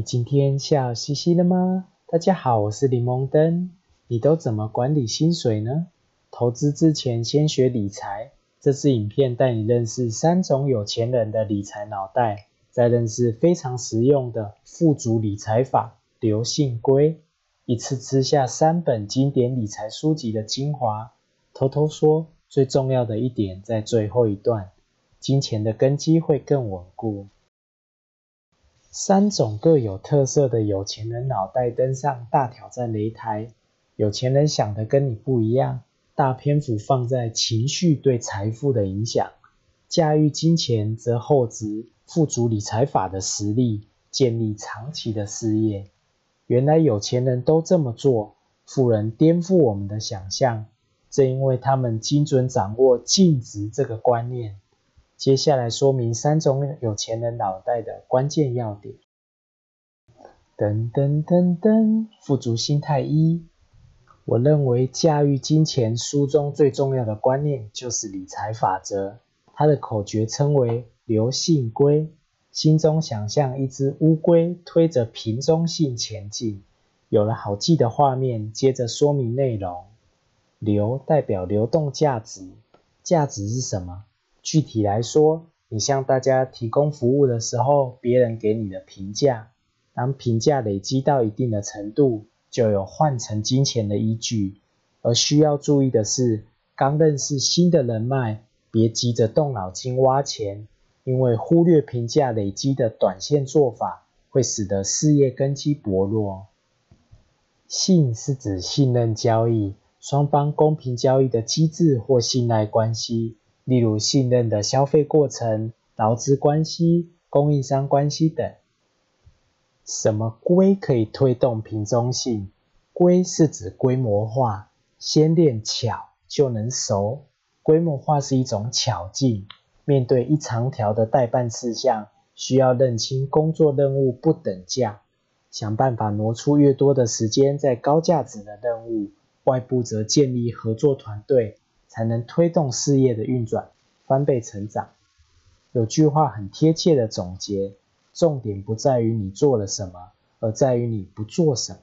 你今天笑嘻嘻了吗？大家好，我是柠檬灯。你都怎么管理薪水呢？投资之前先学理财。这支影片带你认识三种有钱人的理财脑袋，再认识非常实用的富足理财法——刘信龟。一次吃下三本经典理财书籍的精华。偷偷说，最重要的一点在最后一段：金钱的根基会更稳固。三种各有特色的有钱人脑袋登上大挑战擂台。有钱人想的跟你不一样，大篇幅放在情绪对财富的影响。驾驭金钱则厚植富足理财法的实力，建立长期的事业。原来有钱人都这么做，富人颠覆我们的想象。正因为他们精准掌握净值这个观念。接下来说明三种有钱人脑袋的关键要点。噔噔噔噔，富足心态一。我认为驾驭金钱书中最重要的观念就是理财法则。它的口诀称为“流信龟”，心中想象一只乌龟推着瓶中信前进。有了好记的画面，接着说明内容。流代表流动价值，价值是什么？具体来说，你向大家提供服务的时候，别人给你的评价，当评价累积到一定的程度，就有换成金钱的依据。而需要注意的是，刚认识新的人脉，别急着动脑筋挖钱，因为忽略评价累积的短线做法，会使得事业根基薄弱。信是指信任交易，双方公平交易的机制或信赖关系。例如信任的消费过程、劳资关系、供应商关系等。什么规可以推动瓶中性？规是指规模化，先练巧就能熟。规模化是一种巧劲。面对一长条的代办事项，需要认清工作任务不等价，想办法挪出越多的时间在高价值的任务。外部则建立合作团队。才能推动事业的运转，翻倍成长。有句话很贴切的总结：重点不在于你做了什么，而在于你不做什么。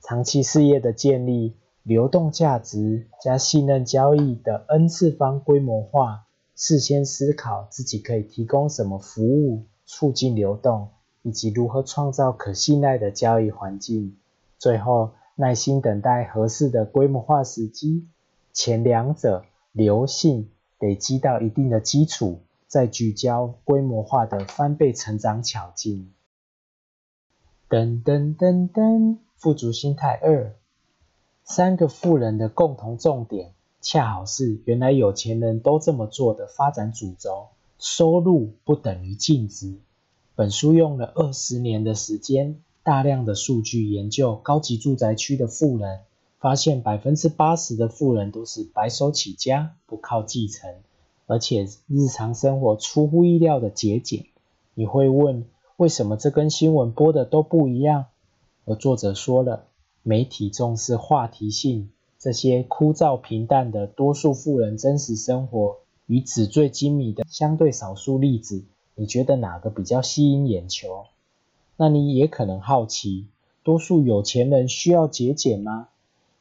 长期事业的建立，流动价值加信任交易的 N 次方规模化，事先思考自己可以提供什么服务，促进流动，以及如何创造可信赖的交易环境。最后，耐心等待合适的规模化时机。前两者流性累积到一定的基础，再聚焦规模化的翻倍成长巧劲。噔噔噔噔，富足心态二，三个富人的共同重点，恰好是原来有钱人都这么做的发展主轴：收入不等于净值。本书用了二十年的时间，大量的数据研究高级住宅区的富人。发现百分之八十的富人都是白手起家，不靠继承，而且日常生活出乎意料的节俭。你会问，为什么这跟新闻播的都不一样？而作者说了，媒体重视话题性，这些枯燥平淡的多数富人真实生活与纸醉金迷的相对少数例子，你觉得哪个比较吸引眼球？那你也可能好奇，多数有钱人需要节俭吗？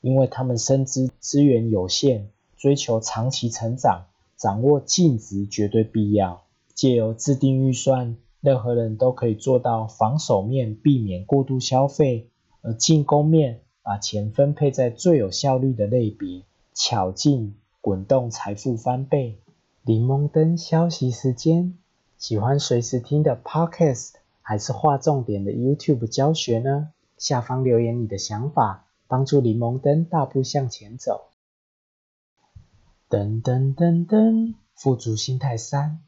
因为他们深知资源有限，追求长期成长，掌握净值绝对必要。借由制定预算，任何人都可以做到防守面避免过度消费，而进攻面把钱分配在最有效率的类别，巧劲滚动财富翻倍。柠檬灯消息时间，喜欢随时听的 Podcast 还是画重点的 YouTube 教学呢？下方留言你的想法。帮助柠檬灯大步向前走。噔噔噔噔，富足心态三，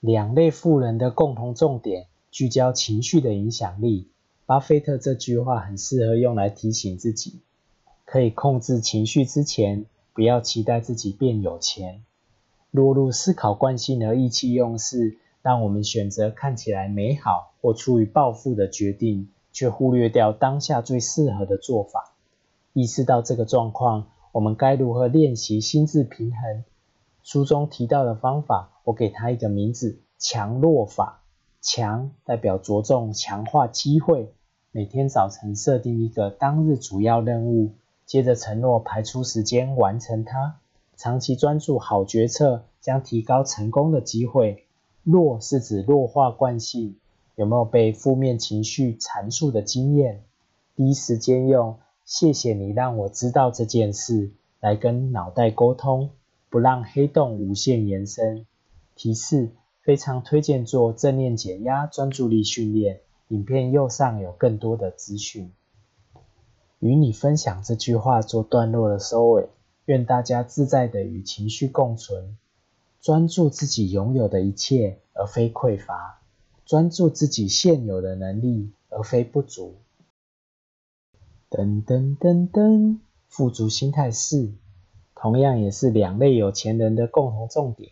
两类富人的共同重点，聚焦情绪的影响力。巴菲特这句话很适合用来提醒自己：可以控制情绪之前，不要期待自己变有钱。落入思考惯性而意气用事，让我们选择看起来美好或出于暴富的决定，却忽略掉当下最适合的做法。意识到这个状况，我们该如何练习心智平衡？书中提到的方法，我给它一个名字：强弱法。强代表着重强化机会，每天早晨设定一个当日主要任务，接着承诺排出时间完成它。长期专注好决策，将提高成功的机会。弱是指弱化惯性，有没有被负面情绪阐述的经验？第一时间用“谢谢你让我知道这件事”来跟脑袋沟通，不让黑洞无限延伸。提示。非常推荐做正念减压专注力训练。影片右上有更多的资讯。与你分享这句话做段落的收尾。愿大家自在的与情绪共存，专注自己拥有的一切，而非匮乏；专注自己现有的能力，而非不足。噔噔噔噔，富足心态四，同样也是两类有钱人的共同重点。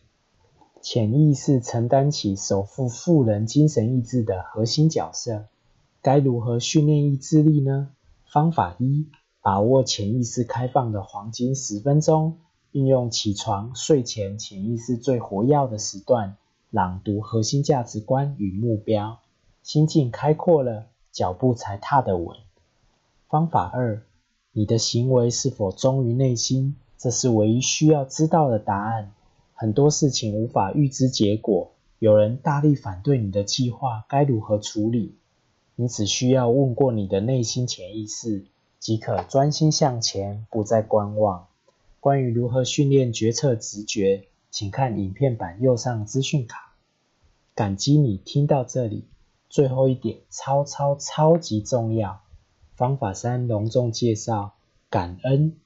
潜意识承担起守护富人精神意志的核心角色，该如何训练意志力呢？方法一：把握潜意识开放的黄金十分钟，运用起床、睡前潜意识最活跃的时段，朗读核心价值观与目标，心境开阔了，脚步才踏得稳。方法二：你的行为是否忠于内心？这是唯一需要知道的答案。很多事情无法预知结果，有人大力反对你的计划，该如何处理？你只需要问过你的内心潜意识，即可专心向前，不再观望。关于如何训练决策直觉，请看影片版右上资讯卡。感激你听到这里，最后一点超超超级重要。方法三隆重介绍感恩，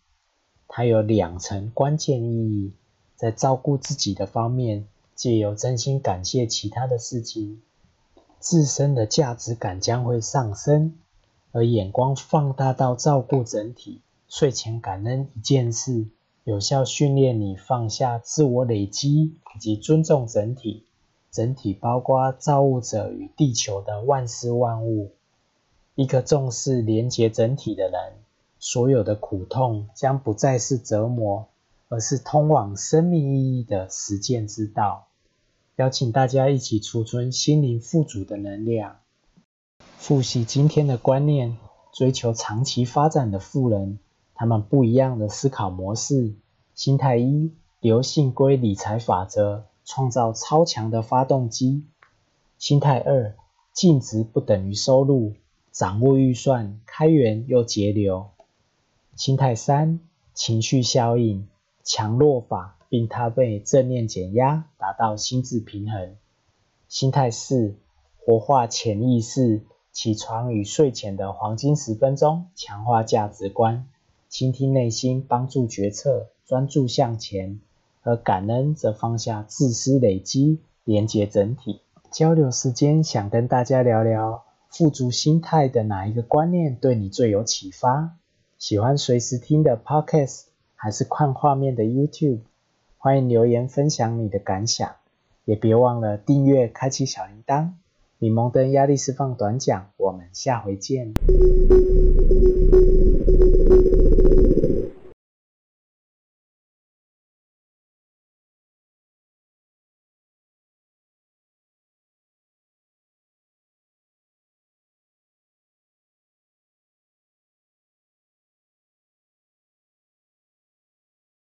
它有两层关键意义。在照顾自己的方面，借由真心感谢其他的事情，自身的价值感将会上升；而眼光放大到照顾整体，睡前感恩一件事，有效训练你放下自我累积以及尊重整体。整体包括造物者与地球的万事万物。一个重视连结整体的人，所有的苦痛将不再是折磨。而是通往生命意义的实践之道。邀请大家一起储存心灵富足的能量。复习今天的观念：追求长期发展的富人，他们不一样的思考模式。心态一：流信归理财法则，创造超强的发动机。心态二：净值不等于收入，掌握预算，开源又节流。心态三：情绪效应。强弱法，并搭配正念减压，达到心智平衡。心态四：活化潜意识，起床与睡前的黄金十分钟，强化价值观，倾听内心，帮助决策，专注向前。而感恩则放下自私累积，连接整体。交流时间，想跟大家聊聊富足心态的哪一个观念对你最有启发？喜欢随时听的 Podcast。还是看画面的 YouTube，欢迎留言分享你的感想，也别忘了订阅、开启小铃铛。李蒙登压力释放短讲，我们下回见。